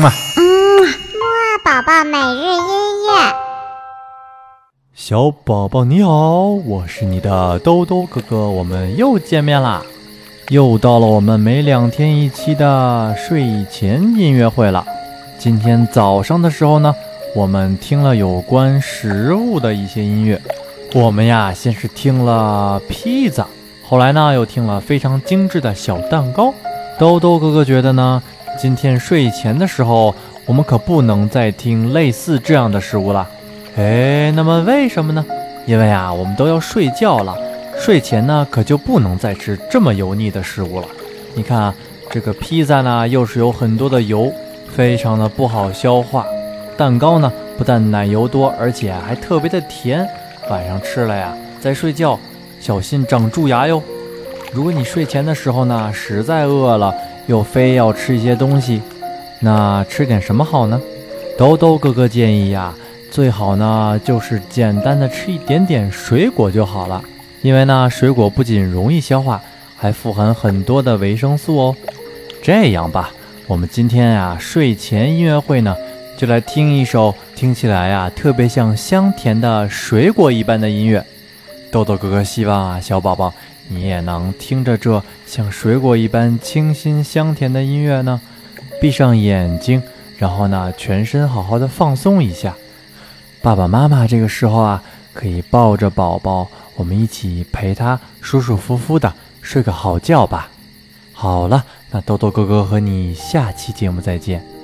嗯啊，嗯，木二宝宝每日音乐。小宝宝你好，我是你的兜兜哥哥，我们又见面啦，又到了我们每两天一期的睡前音乐会了。今天早上的时候呢，我们听了有关食物的一些音乐。我们呀，先是听了披萨，后来呢又听了非常精致的小蛋糕。兜兜哥哥觉得呢，今天睡前的时候，我们可不能再听类似这样的食物了。哎，那么为什么呢？因为啊，我们都要睡觉了，睡前呢可就不能再吃这么油腻的食物了。你看啊，这个披萨呢，又是有很多的油，非常的不好消化。蛋糕呢，不但奶油多，而且还特别的甜，晚上吃了呀，再睡觉小心长蛀牙哟。如果你睡前的时候呢，实在饿了，又非要吃一些东西，那吃点什么好呢？兜兜哥哥建议呀，最好呢就是简单的吃一点点水果就好了，因为呢，水果不仅容易消化，还富含很多的维生素哦。这样吧，我们今天呀睡前音乐会呢，就来听一首听起来呀特别像香甜的水果一般的音乐。豆豆哥哥希望啊，小宝宝。你也能听着这像水果一般清新香甜的音乐呢，闭上眼睛，然后呢，全身好好的放松一下。爸爸妈妈这个时候啊，可以抱着宝宝，我们一起陪他舒舒服服的睡个好觉吧。好了，那豆豆哥哥和你下期节目再见。